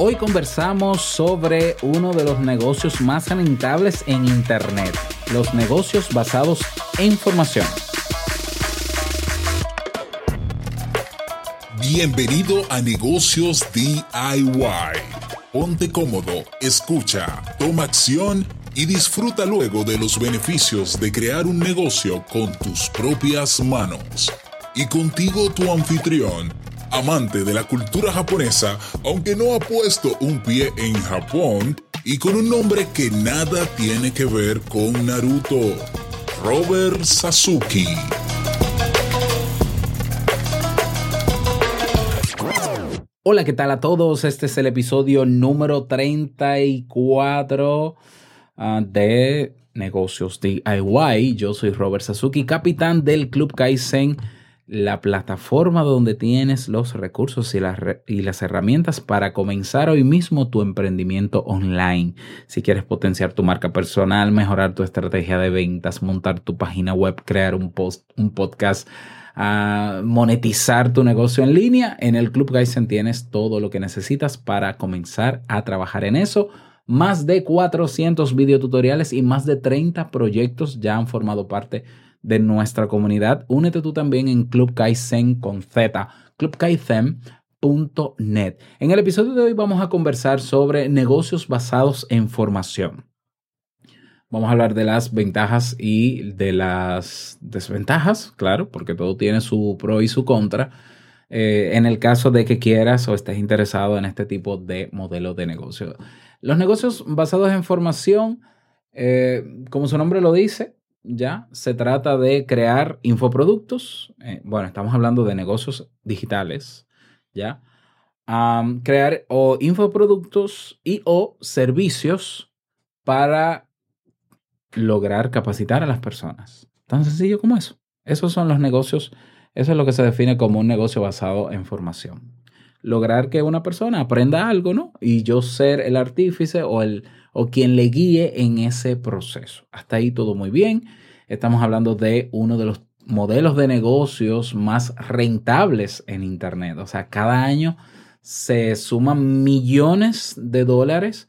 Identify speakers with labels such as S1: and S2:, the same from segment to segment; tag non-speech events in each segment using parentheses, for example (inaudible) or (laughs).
S1: Hoy conversamos sobre uno de los negocios más rentables en Internet, los negocios basados en información.
S2: Bienvenido a Negocios DIY. Ponte cómodo, escucha, toma acción y disfruta luego de los beneficios de crear un negocio con tus propias manos. Y contigo tu anfitrión, amante de la cultura japonesa, aunque no ha puesto un pie en Japón, y con un nombre que nada tiene que ver con Naruto, Robert Sasuke.
S1: Hola, ¿qué tal a todos? Este es el episodio número 34 ah, de Negocios DIY. Yo soy Robert Sasuki, capitán del Club Kaizen la plataforma donde tienes los recursos y las, herramientas para comenzar hoy mismo tu emprendimiento online. Si quieres potenciar tu marca personal, mejorar tu estrategia de ventas, montar tu página web, crear un, podcast, uh, monetizar tu negocio en línea, en el Club Kaizen tienes todo lo que necesitas para comenzar a trabajar en eso. Más de 400 videotutoriales y más de 30 proyectos ya han formado parte de de nuestra comunidad, únete tú también en Club Kaizen con Z, clubkaizen.net. En el episodio de hoy vamos a conversar sobre negocios basados en formación. Vamos a hablar de las ventajas y de las desventajas, claro, porque todo tiene su pro y su contra. Eh, en el caso de que quieras o estés interesado en este tipo de modelo de negocio. Los negocios basados en formación, eh, como su nombre lo dice, ya se trata de crear infoproductos. Eh, bueno, estamos hablando de negocios digitales, ¿ya? crear o infoproductos y o servicios para lograr capacitar a las personas. Tan sencillo como eso. Esos son los negocios, eso es lo que se define como un negocio basado en formación. Lograr que una persona aprenda algo, ¿no? Y yo ser el artífice o el, o quien le guíe en ese proceso. Hasta ahí todo muy bien. Estamos hablando de uno de los modelos de negocios más rentables en Internet. O sea, cada año se suman millones de dólares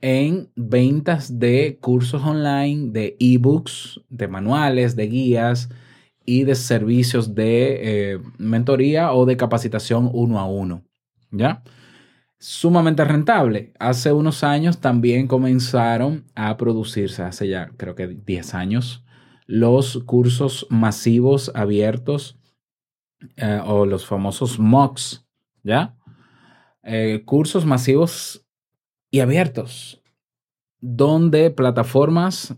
S1: en ventas de cursos online, de ebooks, de manuales, de guías y de servicios de eh, mentoría o de capacitación uno a uno. ¿Ya? sumamente rentable. Hace unos años también comenzaron a producirse, hace ya creo que 10 años, los cursos masivos abiertos eh, o los famosos MOOCs, ¿ya? Eh, cursos masivos y abiertos, donde plataformas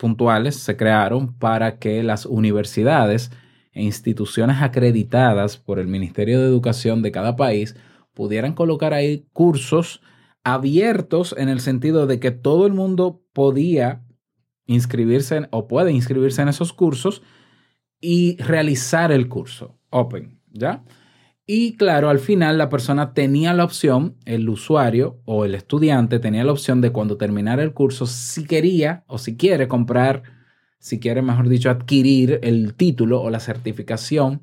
S1: puntuales se crearon para que las universidades e instituciones acreditadas por el Ministerio de Educación de cada país pudieran colocar ahí cursos abiertos en el sentido de que todo el mundo podía inscribirse o puede inscribirse en esos cursos y realizar el curso open, ¿ya? Y claro, al final la persona tenía la opción, el usuario o el estudiante tenía la opción de cuando terminara el curso, si quería o si quiere comprar, si quiere, mejor dicho, adquirir el título o la certificación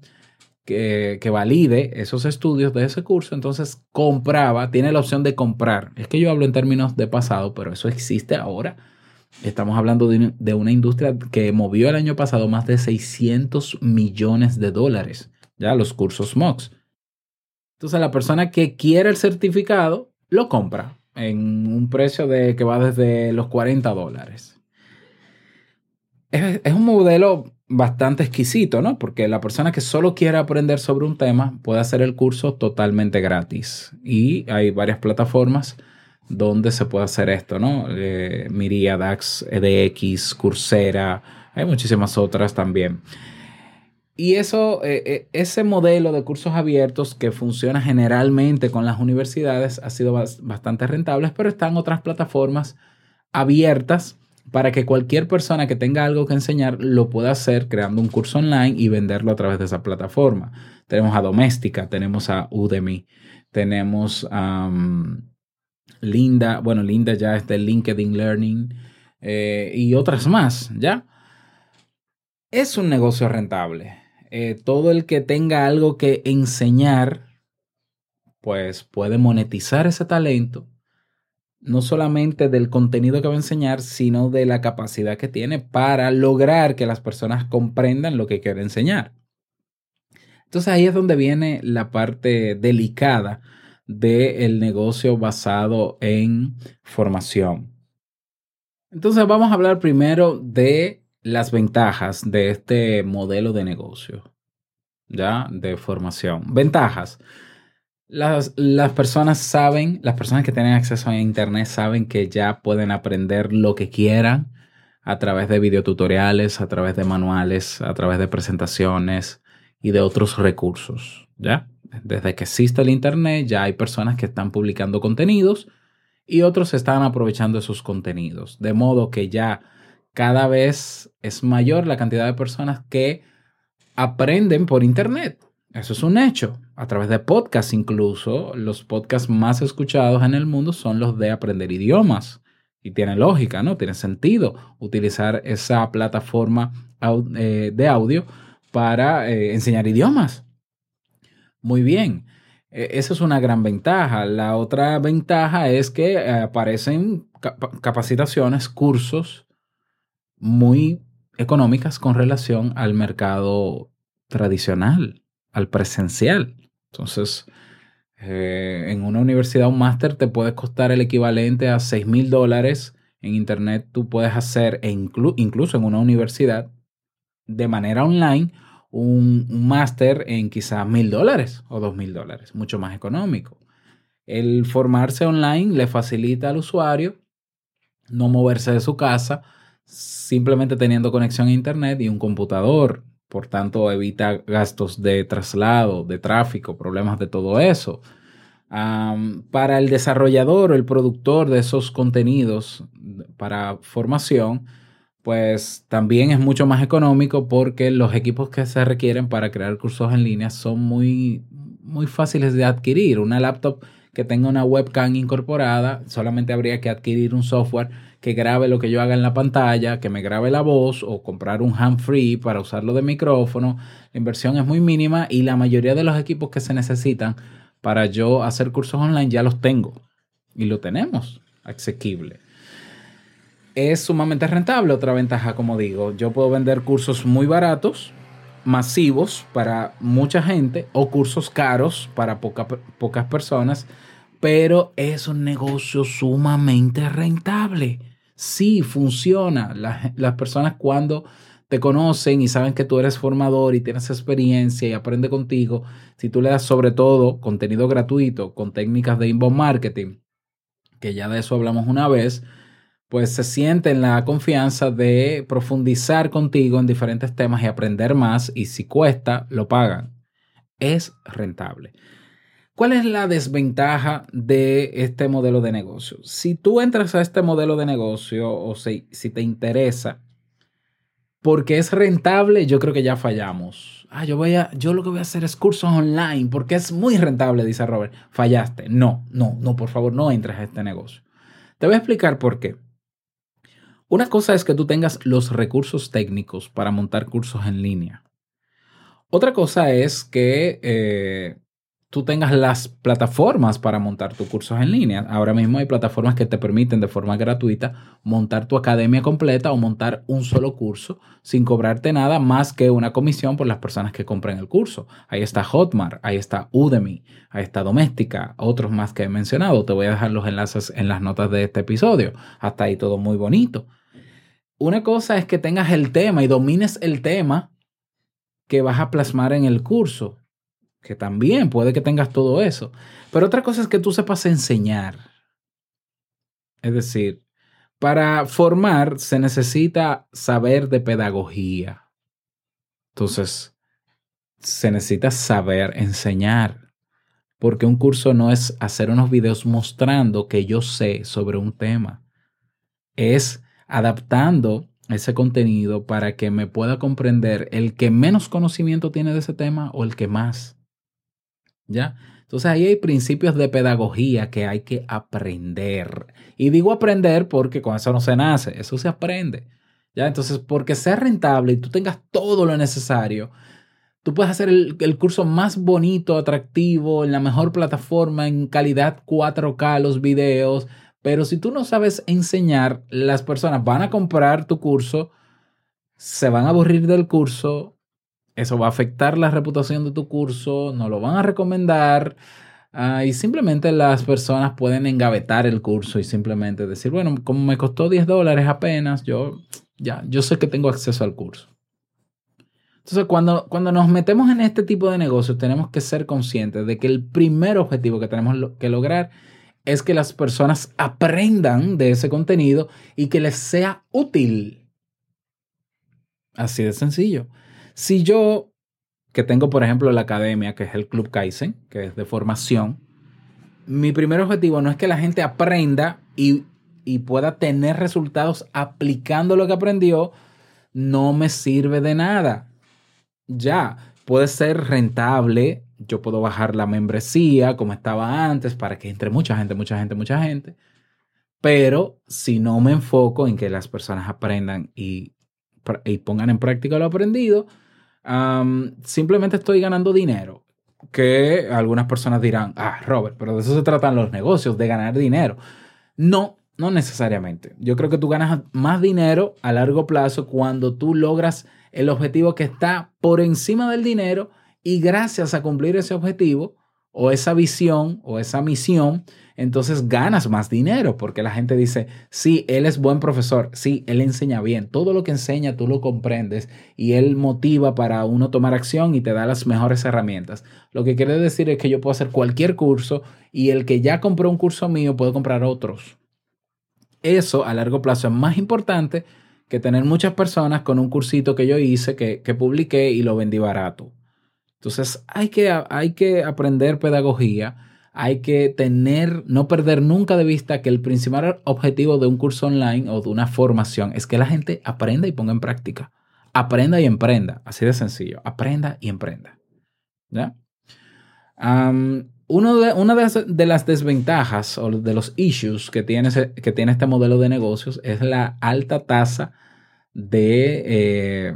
S1: que, valide esos estudios de ese curso, entonces compraba, tiene la opción de comprar. Es que yo hablo en términos de pasado, pero eso existe ahora. Estamos hablando de, una industria que movió el año pasado más de 600 millones de dólares, ya los cursos MOOCs. Entonces la persona que quiere el certificado lo compra en un precio de que va desde los 40 dólares. Es, un modelo bastante exquisito, ¿no? Porque la persona que solo quiere aprender sobre un tema puede hacer el curso totalmente gratis. Y hay varias plataformas donde se puede hacer esto, ¿no? Eh, Miriadax, EDX, Coursera, hay muchísimas otras también. Y eso, eh, eh, ese modelo de cursos abiertos que funciona generalmente con las universidades ha sido bastante rentable, pero están otras plataformas abiertas para que cualquier persona que tenga algo que enseñar lo pueda hacer creando un curso online y venderlo a través de esa plataforma. Tenemos a Doméstica, tenemos a Udemy, tenemos a Linda, bueno, Linda ya es de LinkedIn Learning eh, y otras más, ¿ya? Es un negocio rentable. Eh, todo el que tenga algo que enseñar pues puede monetizar ese talento, no solamente del contenido que va a enseñar, sino de la capacidad que tiene para lograr que las personas comprendan lo que quiere enseñar. Entonces ahí es donde viene la parte delicada del negocio basado en formación. Entonces vamos a hablar primero de las ventajas de este modelo de negocio, ¿ya? De formación. Ventajas. Las, las, personas saben, las personas que tienen acceso a Internet saben que ya pueden aprender lo que quieran a través de videotutoriales, a través de manuales, a través de presentaciones y de otros recursos, ¿ya? Desde que existe el Internet ya hay personas que están publicando contenidos y otros están aprovechando esos contenidos. De modo que ya cada vez es mayor la cantidad de personas que aprenden por Internet. Eso es un hecho. A través de podcasts incluso, los podcasts más escuchados en el mundo son los de aprender idiomas. Y tiene lógica, ¿no? Tiene sentido utilizar esa plataforma eh, de audio para eh, enseñar idiomas. Muy bien. E, esa es una gran ventaja. La otra ventaja es que eh, aparecen capacitaciones, cursos muy económicas con relación al mercado tradicional, al presencial. Entonces, eh, en una universidad un máster te puede costar el equivalente a 6 mil dólares. En Internet tú puedes hacer, e incluso en una universidad, de manera online, un, máster en quizás mil dólares o dos mil dólares, mucho más económico. El formarse online le facilita al usuario no moverse de su casa, simplemente teniendo conexión a Internet y un computador. Por tanto, evita gastos de traslado, de tráfico, problemas de todo eso. para el desarrollador o el productor de esos contenidos para formación, pues también es mucho más económico porque los equipos que se requieren para crear cursos en línea son muy, muy fáciles de adquirir. Una laptop que tenga una webcam incorporada, solamente habría que adquirir un software que grabe lo que yo haga en la pantalla, que me grabe la voz o comprar un hand free para usarlo de micrófono. La inversión es muy mínima y la mayoría de los equipos que se necesitan para yo hacer cursos online ya los tengo y lo tenemos asequible es sumamente rentable. Otra ventaja, como digo, yo puedo vender cursos muy baratos, masivos para mucha gente o cursos caros para pocas personas, pero es un negocio sumamente rentable. Sí, funciona. las personas cuando te conocen y saben que tú eres formador y tienes experiencia y aprende contigo, si tú le das sobre todo contenido gratuito con técnicas de inbound marketing, que ya de eso hablamos una vez, pues se sienten la confianza de profundizar contigo en diferentes temas y aprender más y si cuesta, lo pagan. Es rentable. ¿Cuál es la desventaja de este modelo de negocio? Si tú entras a este modelo de negocio o si, si te interesa, porque es rentable, yo creo que ya fallamos. Ah, yo voy a, yo lo que voy a hacer es cursos online porque es muy rentable, dice Robert. Fallaste. No, no, no, por favor, no entres a este negocio. Te voy a explicar por qué. Una cosa es que tú tengas los recursos técnicos para montar cursos en línea. Otra cosa es que eh, tú tengas las plataformas para montar tus cursos en línea. Ahora mismo hay plataformas que te permiten de forma gratuita montar tu academia completa o montar un solo curso sin cobrarte nada más que una comisión por las personas que compren el curso. Ahí está Hotmart, ahí está Udemy, ahí está Doméstica, otros más que he mencionado. Te voy a dejar los enlaces en las notas de este episodio. Hasta ahí todo muy bonito una cosa es que tengas el tema y domines el tema que vas a plasmar en el curso, que también puede que tengas todo eso. Pero otra cosa es que tú sepas enseñar. Es decir, para formar se necesita saber de pedagogía. Entonces, se necesita saber enseñar. Porque un curso no es hacer unos videos mostrando que yo sé sobre un tema. Es adaptando ese contenido para que me pueda comprender el que menos conocimiento tiene de ese tema o el que más. ¿Ya? Entonces ahí hay principios de pedagogía que hay que aprender. Y digo aprender porque con eso no se nace, eso se aprende. ¿Ya? Entonces, porque sea rentable y tú tengas todo lo necesario, Tú puedes hacer el, el, curso más bonito, atractivo, en la mejor plataforma, en calidad 4K, los videos, pero si tú no sabes enseñar, las personas van a comprar tu curso, se van a aburrir del curso, eso va a afectar la reputación de tu curso, no lo van a recomendar. Uh, y simplemente las personas pueden engavetar el curso y simplemente decir, bueno, como me costó 10 dólares apenas, yo ya, yo sé que tengo acceso al curso. Entonces, cuando, cuando nos metemos en este tipo de negocios, tenemos que ser conscientes de que el primer objetivo que tenemos que lograr es que las personas aprendan de ese contenido y que les sea útil. Así de sencillo. Si yo, que tengo por ejemplo la academia, que es el Club Kaizen, que es de formación, mi primer objetivo no es que la gente aprenda y, y pueda tener resultados aplicando lo que aprendió, no me sirve de nada. Ya, puede ser rentable, yo puedo bajar la membresía como estaba antes para que entre mucha gente, mucha gente, mucha gente. Pero si no me enfoco en que las personas aprendan y, y pongan en práctica lo aprendido, simplemente estoy ganando dinero. Que algunas personas dirán, ah, Robert, pero de eso se tratan los negocios, de ganar dinero. No, no necesariamente. Yo creo que tú ganas más dinero a largo plazo cuando tú logras el objetivo que está por encima del dinero y gracias a cumplir ese objetivo o esa visión o esa misión, entonces ganas más dinero porque la gente dice, sí, él es buen profesor, sí, él enseña bien, todo lo que enseña tú lo comprendes y él motiva para uno tomar acción y te da las mejores herramientas. Lo que quiere decir es que yo puedo hacer cualquier curso y el que ya compró un curso mío puede comprar otros. Eso a largo plazo es más importante que tener muchas personas con un cursito que yo hice, que, que publiqué y lo vendí barato. Entonces hay que, hay que aprender pedagogía hay que tener, no perder nunca de vista que el principal objetivo de un curso online o de una formación es que la gente aprenda y ponga en práctica. Aprenda y emprenda, así de sencillo. Aprenda y emprenda. ¿Ya? uno de, una de las, desventajas o de los issues que tiene, que tiene este modelo de negocios es la alta tasa de, eh,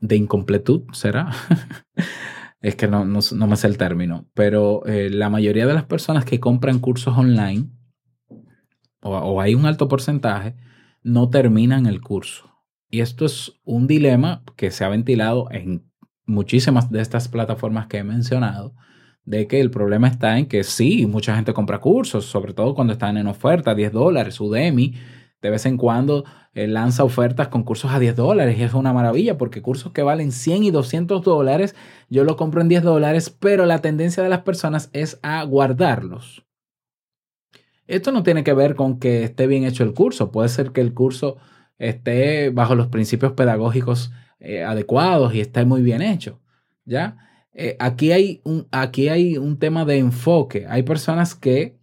S1: de incompletud, ¿será? (laughs) es que no, no, me sé el término, pero eh, la mayoría de las personas que compran cursos online, o, hay un alto porcentaje, no terminan el curso. Y esto es un dilema que se ha ventilado en muchísimas de estas plataformas que he mencionado, de que el problema está en que sí, mucha gente compra cursos, sobre todo cuando están en oferta, 10 dólares, Udemy, de vez en cuando eh, lanza ofertas con cursos a 10 dólares y es una maravilla porque cursos que valen 100 y 200 dólares, yo lo compro en 10 dólares, pero la tendencia de las personas es a guardarlos. Esto no tiene que ver con que esté bien hecho el curso, puede ser que el curso esté bajo los principios pedagógicos eh, adecuados y esté muy bien hecho, ¿ya? Eh, aquí, hay un, aquí hay un tema de enfoque. Hay personas que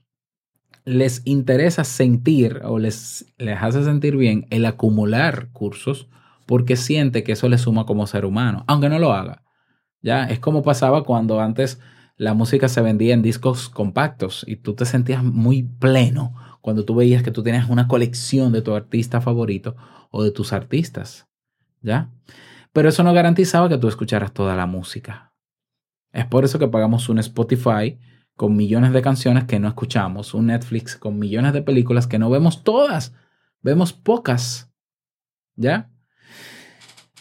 S1: les interesa sentir o les, les hace sentir bien el acumular cursos porque siente que eso le suma como ser humano, aunque no lo haga. Ya es como pasaba cuando antes la música se vendía en discos compactos y tú te sentías muy pleno cuando tú veías que tú tenías una colección de tu artista favorito o de tus artistas. ¿Ya? Pero eso no garantizaba que tú escucharas toda la música. Es por eso que pagamos un Spotify con millones de canciones que no escuchamos, un Netflix con millones de películas que no vemos todas, vemos pocas. ¿Ya?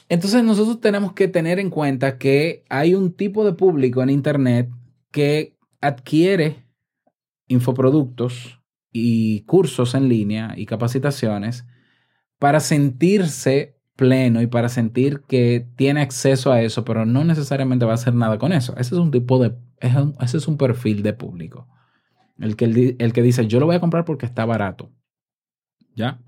S1: Entonces nosotros tenemos que tener en cuenta que hay un tipo de público en Internet que adquiere infoproductos y cursos en línea y capacitaciones para sentirse pleno y para sentir que tiene acceso a eso, pero no necesariamente va a hacer nada con eso. Ese es un tipo de ese es un perfil de público. El que, el que dice, yo lo voy a comprar porque está barato. ¿Ya?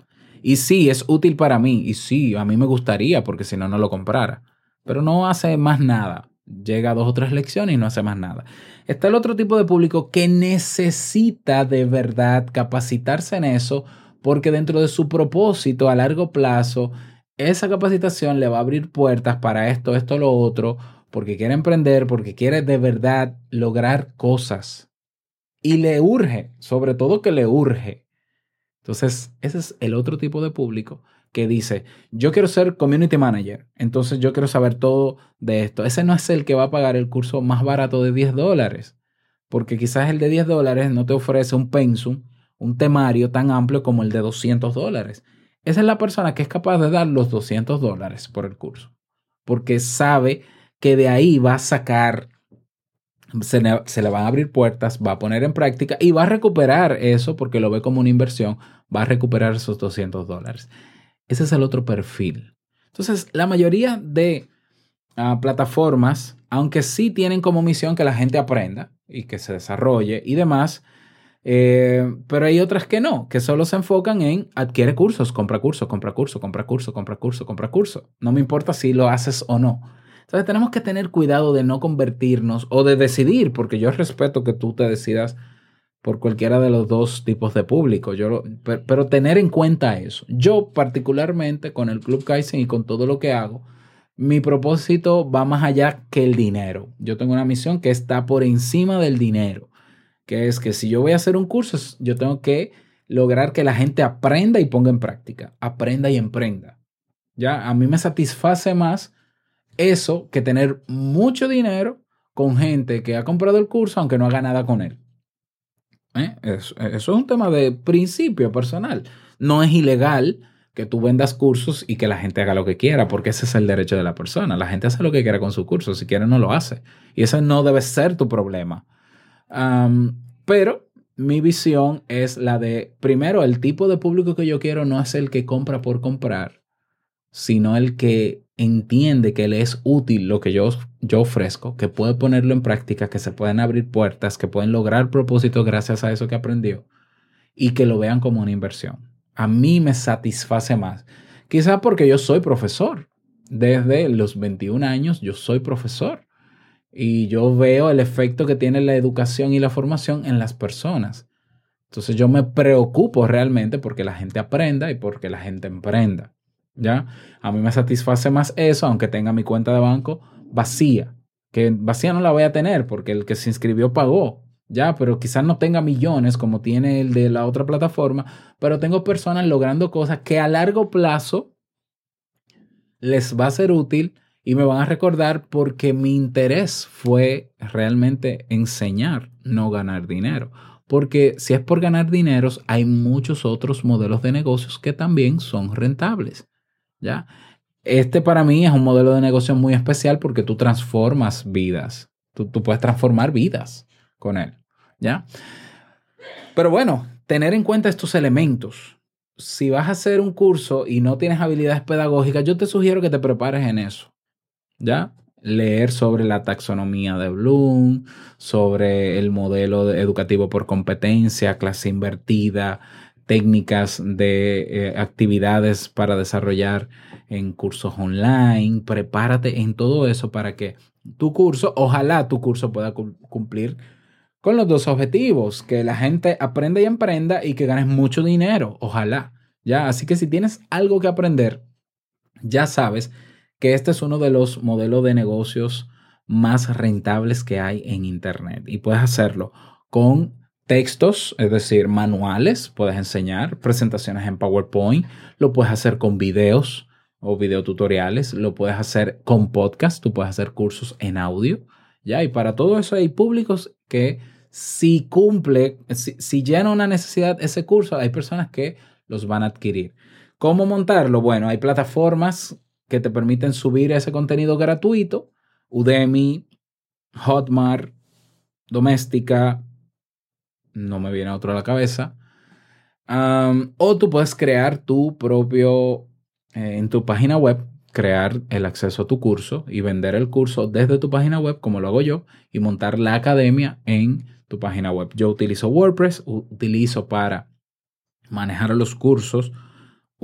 S1: Y sí, es útil para mí. Y sí, a mí me gustaría porque si no, no lo comprara. Pero no hace más nada. Llega a dos o tres lecciones y no hace más nada. Está el otro tipo de público que necesita de verdad capacitarse en eso porque dentro de su propósito a largo plazo, esa capacitación le va a abrir puertas para esto, esto, lo otro, porque quiere emprender, porque quiere de verdad lograr cosas. Y le urge, sobre todo que le urge. Entonces, ese es el otro tipo de público que dice, yo quiero ser community manager, entonces yo quiero saber todo de esto. Ese no es el que va a pagar el curso más barato de 10 dólares, porque quizás el de 10 dólares no te ofrece un pensum, un temario tan amplio como el de 200 dólares. Esa es la persona que es capaz de dar los 200 dólares por el curso, porque sabe que de ahí va a sacar, se le, se le, van a abrir puertas, va a poner en práctica y va a recuperar eso porque lo ve como una inversión, va a recuperar esos 200 dólares. Ese es el otro perfil. Entonces, la mayoría de uh, plataformas, aunque sí tienen como misión que la gente aprenda y que se desarrolle y demás, eh, pero hay otras que no, que solo se enfocan en adquiere cursos, compra curso, compra curso, compra curso, compra curso, compra curso. No me importa si lo haces o no. Entonces tenemos que tener cuidado de no convertirnos o de decidir, porque yo respeto que tú te decidas por cualquiera de los dos tipos de público, yo pero, pero, tener en cuenta eso. Yo particularmente con el Club Kaizen y con todo lo que hago, mi propósito va más allá que el dinero. Yo tengo una misión que está por encima del dinero que es que si yo voy a hacer un curso, yo tengo que lograr que la gente aprenda y ponga en práctica, aprenda y emprenda. Ya, a mí me satisface más eso que tener mucho dinero con gente que ha comprado el curso aunque no haga nada con él. ¿Eh? Eso, eso, es un tema de principio personal. No es ilegal que tú vendas cursos y que la gente haga lo que quiera, porque ese es el derecho de la persona. La gente hace lo que quiera con su curso, si quiere no lo hace. Y ese no debe ser tu problema pero mi visión es la de, primero, el tipo de público que yo quiero no es el que compra por comprar, sino el que entiende que le es útil lo que yo, yo ofrezco, que puede ponerlo en práctica, que se pueden abrir puertas, que pueden lograr propósitos gracias a eso que aprendió y que lo vean como una inversión. A mí me satisface más. Quizá porque yo soy profesor. Desde los 21 años yo soy profesor y yo veo el efecto que tiene la educación y la formación en las personas. Entonces yo me preocupo realmente porque la gente aprenda y porque la gente emprenda. ¿Ya? A mí me satisface más eso, aunque tenga mi cuenta de banco vacía. Que vacía no la voy a tener porque el que se inscribió pagó. Ya, pero quizás no tenga millones como tiene el de la otra plataforma, pero tengo personas logrando cosas que a largo plazo les va a ser útil y me van a recordar porque mi interés fue realmente enseñar, no ganar dinero. Porque si es por ganar dinero, hay muchos otros modelos de negocios que también son rentables. ¿ya? Este para mí es un modelo de negocio muy especial porque tú transformas vidas. Tú, tú puedes transformar vidas con él. ¿ya? Pero bueno, tener en cuenta estos elementos. Si vas a hacer un curso y no tienes habilidades pedagógicas, yo te sugiero que te prepares en eso. ¿Ya? Leer sobre la taxonomía de Bloom, sobre el modelo educativo por competencia, clase invertida, técnicas de eh, actividades para desarrollar en cursos online. Prepárate en todo eso para que tu curso, ojalá tu curso pueda cumplir con los dos objetivos, que la gente aprenda y emprenda y que ganes mucho dinero, ojalá. Ya, así que si tienes algo que aprender, ya sabes que este es uno de los modelos de negocios más rentables que hay en Internet. Y puedes hacerlo con textos, es decir, manuales, puedes enseñar, presentaciones en PowerPoint, lo puedes hacer con videos o videotutoriales, lo puedes hacer con podcast, tú puedes hacer cursos en audio, ¿ya? Y para todo eso hay públicos que si cumple, si, si llena una necesidad ese curso, hay personas que los van a adquirir. ¿Cómo montarlo? Bueno, hay plataformas que te permiten subir ese contenido gratuito. Udemy, Hotmart, Doméstica, no me viene otro a la cabeza. o tú puedes crear tu propio, eh, en tu página web, crear el acceso a tu curso y vender el curso desde tu página web, como lo hago yo, y montar la academia en tu página web. Yo utilizo WordPress, utilizo para manejar los cursos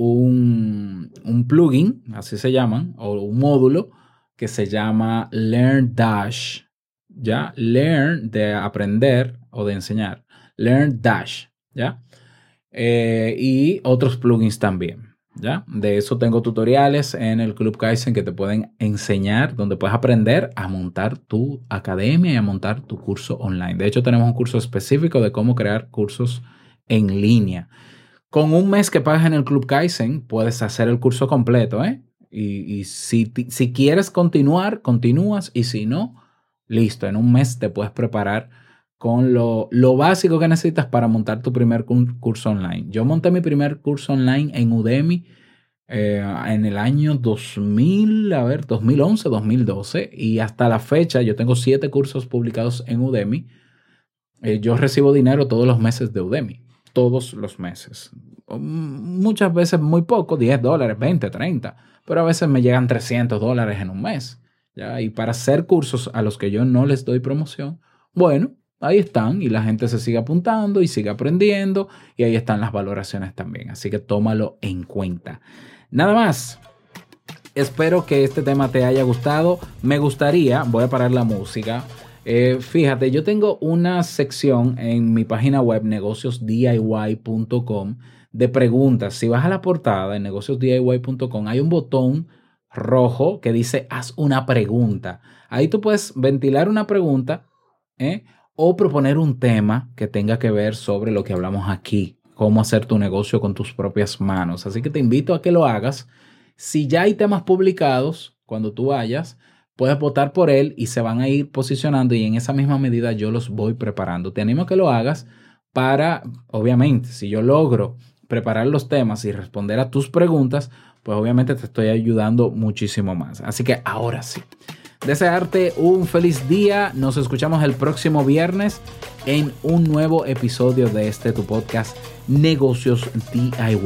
S1: un, plugin, así se llaman, o un módulo que se llama Learn Dash. ¿Ya? Learn de aprender o de enseñar. Learn Dash. ¿Ya? Eh, y otros plugins también. ¿Ya? De eso tengo tutoriales en el Club Kaizen que te pueden enseñar, donde puedes aprender a montar tu academia y a montar tu curso online. De hecho, tenemos un curso específico de cómo crear cursos en línea Con un mes que pagas en el Club Kaizen, puedes hacer el curso completo, ¿eh? Y, si, quieres continuar, continúas. Y si no, listo, en un mes te puedes preparar con lo, lo, básico que necesitas para montar tu primer curso online. Yo monté mi primer curso online en Udemy eh, en el año 2000, a ver, 2011, 2012, y hasta la fecha yo tengo siete cursos publicados en Udemy. Eh, yo recibo dinero todos los meses de Udemy, todos los meses. Muchas veces muy poco, 10 dólares, 20, 30, pero a veces me llegan 300 dólares en un mes. ¿ya? Y para hacer cursos a los que yo no les doy promoción, bueno, ahí están y la gente se sigue apuntando y sigue aprendiendo y ahí están las valoraciones también. Así que tómalo en cuenta. Nada más. Espero que este tema te haya gustado. Me gustaría, voy a parar la música. Eh, fíjate, yo tengo una sección en mi página web negociosdiy.com de preguntas. Si vas a la portada en negociosdiy.com, hay un botón rojo que dice haz una pregunta. Ahí tú puedes ventilar una pregunta ¿eh? o proponer un tema que tenga que ver sobre lo que hablamos aquí cómo hacer tu negocio con tus propias manos. Así que te invito a que lo hagas. Si ya hay temas publicados, cuando tú vayas, puedes votar por él y se van a ir posicionando y en esa misma medida yo los voy preparando. Te animo a que lo hagas para, obviamente, si yo logro preparar los temas y responder a tus preguntas, pues obviamente te estoy ayudando muchísimo más. Así que ahora sí. Desearte un feliz día. Nos escuchamos el próximo viernes en un nuevo episodio de este tu podcast Negocios DIY.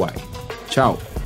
S1: Chao.